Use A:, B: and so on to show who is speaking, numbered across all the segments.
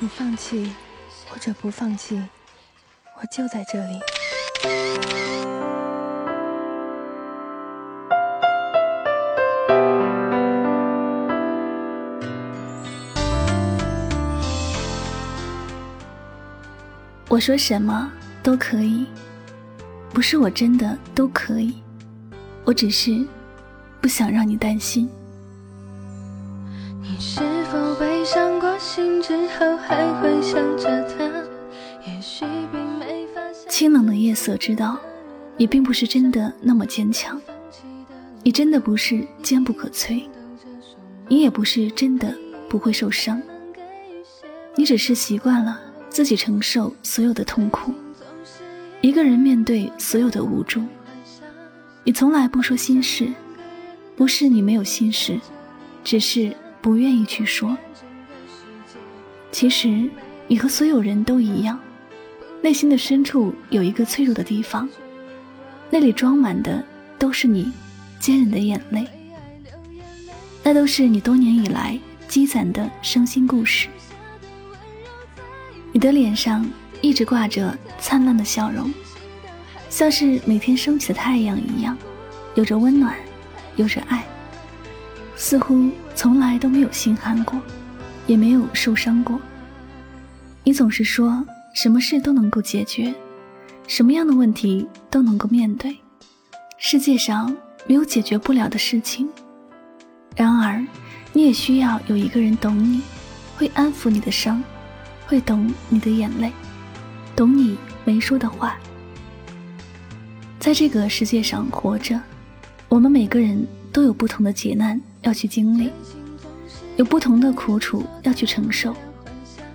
A: 你放弃或者不放弃，我就在这里。
B: 我说什么都可以，不是我真的都可以，我只是不想让你担心。
C: 你是否悲伤过心之后还会想着他？也许并没发现。
B: 清冷的夜色知道，你并不是真的那么坚强，你真的不是坚不可摧，你也不是真的不会受伤，你只是习惯了。自己承受所有的痛苦，一个人面对所有的无助。你从来不说心事，不是你没有心事，只是不愿意去说。其实你和所有人都一样，内心的深处有一个脆弱的地方，那里装满的都是你坚韧的眼泪，那都是你多年以来积攒的伤心故事。你的脸上一直挂着灿烂的笑容，像是每天升起的太阳一样，有着温暖，有着爱，似乎从来都没有心寒过，也没有受伤过。你总是说什么事都能够解决，什么样的问题都能够面对，世界上没有解决不了的事情。然而，你也需要有一个人懂你，会安抚你的伤。会懂你的眼泪，懂你没说的话。在这个世界上活着，我们每个人都有不同的劫难要去经历，有不同的苦楚要去承受，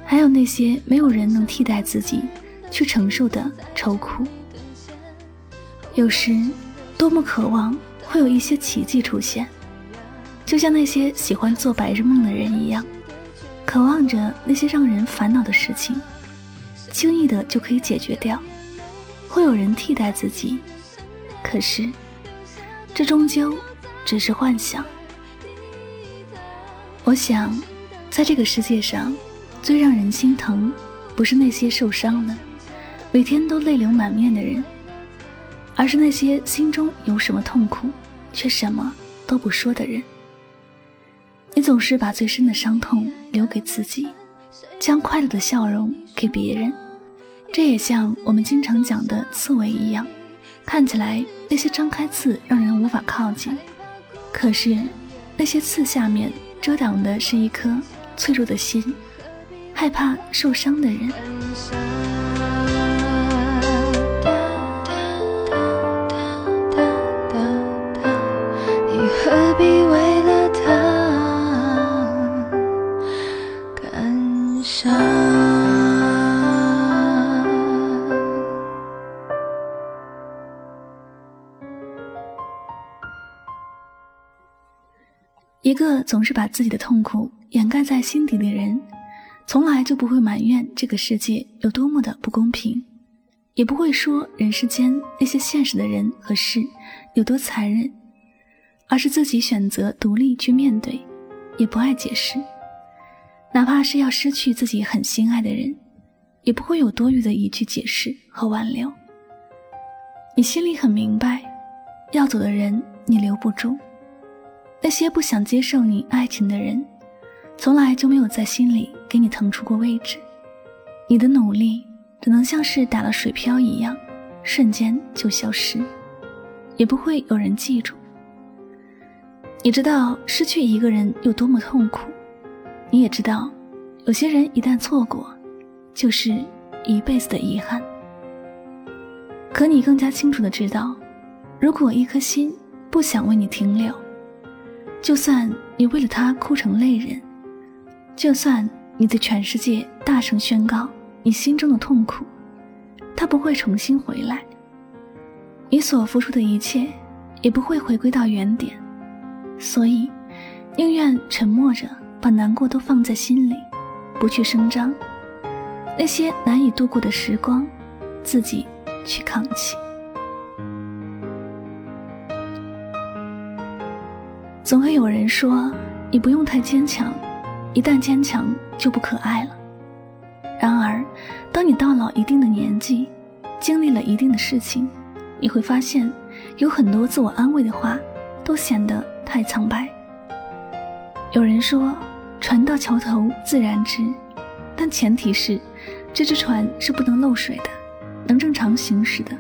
B: 还有那些没有人能替代自己去承受的愁苦。有时，多么渴望会有一些奇迹出现，就像那些喜欢做白日梦的人一样。渴望着那些让人烦恼的事情，轻易的就可以解决掉，会有人替代自己。可是，这终究只是幻想。我想，在这个世界上，最让人心疼，不是那些受伤了、每天都泪流满面的人，而是那些心中有什么痛苦，却什么都不说的人。你总是把最深的伤痛留给自己，将快乐的笑容给别人。这也像我们经常讲的刺猬一样，看起来那些张开刺让人无法靠近，可是那些刺下面遮挡的是一颗脆弱的心，害怕受伤的人。总是把自己的痛苦掩盖在心底的人，从来就不会埋怨这个世界有多么的不公平，也不会说人世间那些现实的人和事有多残忍，而是自己选择独立去面对，也不爱解释。哪怕是要失去自己很心爱的人，也不会有多余的一句解释和挽留。你心里很明白，要走的人你留不住。那些不想接受你爱情的人，从来就没有在心里给你腾出过位置。你的努力只能像是打了水漂一样，瞬间就消失，也不会有人记住。你知道失去一个人有多么痛苦。你也知道，有些人一旦错过，就是一辈子的遗憾。可你更加清楚的知道，如果一颗心不想为你停留，就算你为了他哭成泪人，就算你对全世界大声宣告你心中的痛苦，他不会重新回来。你所付出的一切也不会回归到原点，所以宁愿沉默着。把难过都放在心里，不去声张。那些难以度过的时光，自己去扛起。总会有人说，你不用太坚强，一旦坚强就不可爱了。然而，当你到了一定的年纪，经历了一定的事情，你会发现，有很多自我安慰的话，都显得太苍白。有人说，船到桥头自然直，但前提是，这只船是不能漏水的，能正常行驶的。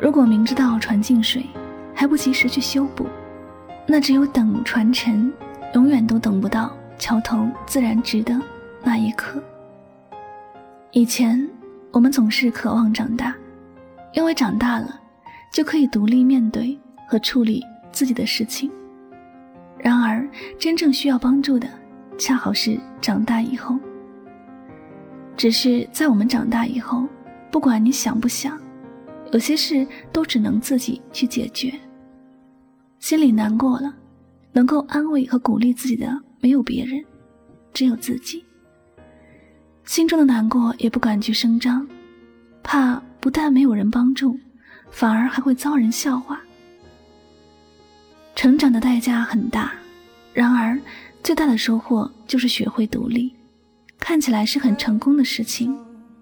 B: 如果明知道船进水，还不及时去修补，那只有等传承，永远都等不到桥头自然直的那一刻。以前我们总是渴望长大，因为长大了就可以独立面对和处理自己的事情。然而，真正需要帮助的，恰好是长大以后。只是在我们长大以后，不管你想不想，有些事都只能自己去解决。心里难过了，能够安慰和鼓励自己的没有别人，只有自己。心中的难过也不敢去声张，怕不但没有人帮助，反而还会遭人笑话。成长的代价很大，然而最大的收获就是学会独立。看起来是很成功的事情，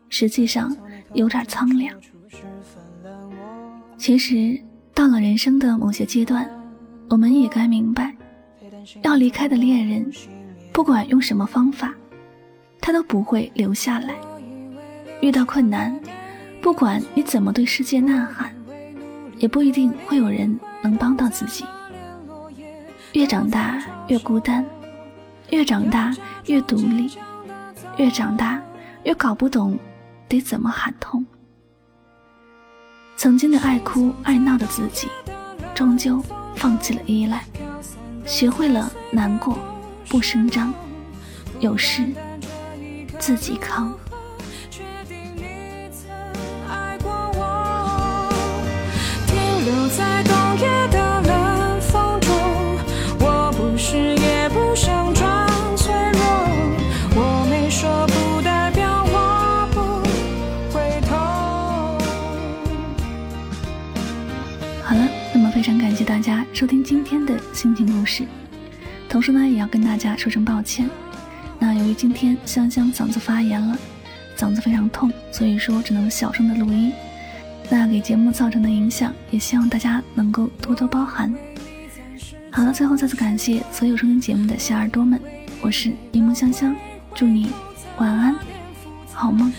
B: 实际上有点苍凉。其实到了人生的某些阶段。我们也该明白，要离开的恋人，不管用什么方法，他都不会留下来。遇到困难，不管你怎么对世界呐喊，也不一定会有人能帮到自己。越长大越孤单，越长大越独立，越长大越搞不懂得怎么喊痛。曾经的爱哭爱闹的自己，终究。放弃了依赖，学会了难过不声张，有事自己扛。收听今天的心情故事，同时呢，也要跟大家说声抱歉。那由于今天香香嗓子发炎了，嗓子非常痛，所以说只能小声的录音。那给节目造成的影响，也希望大家能够多多包涵。好了，最后再次感谢所有收听节目的小耳朵们，我是柠檬香香，祝你晚安，好梦。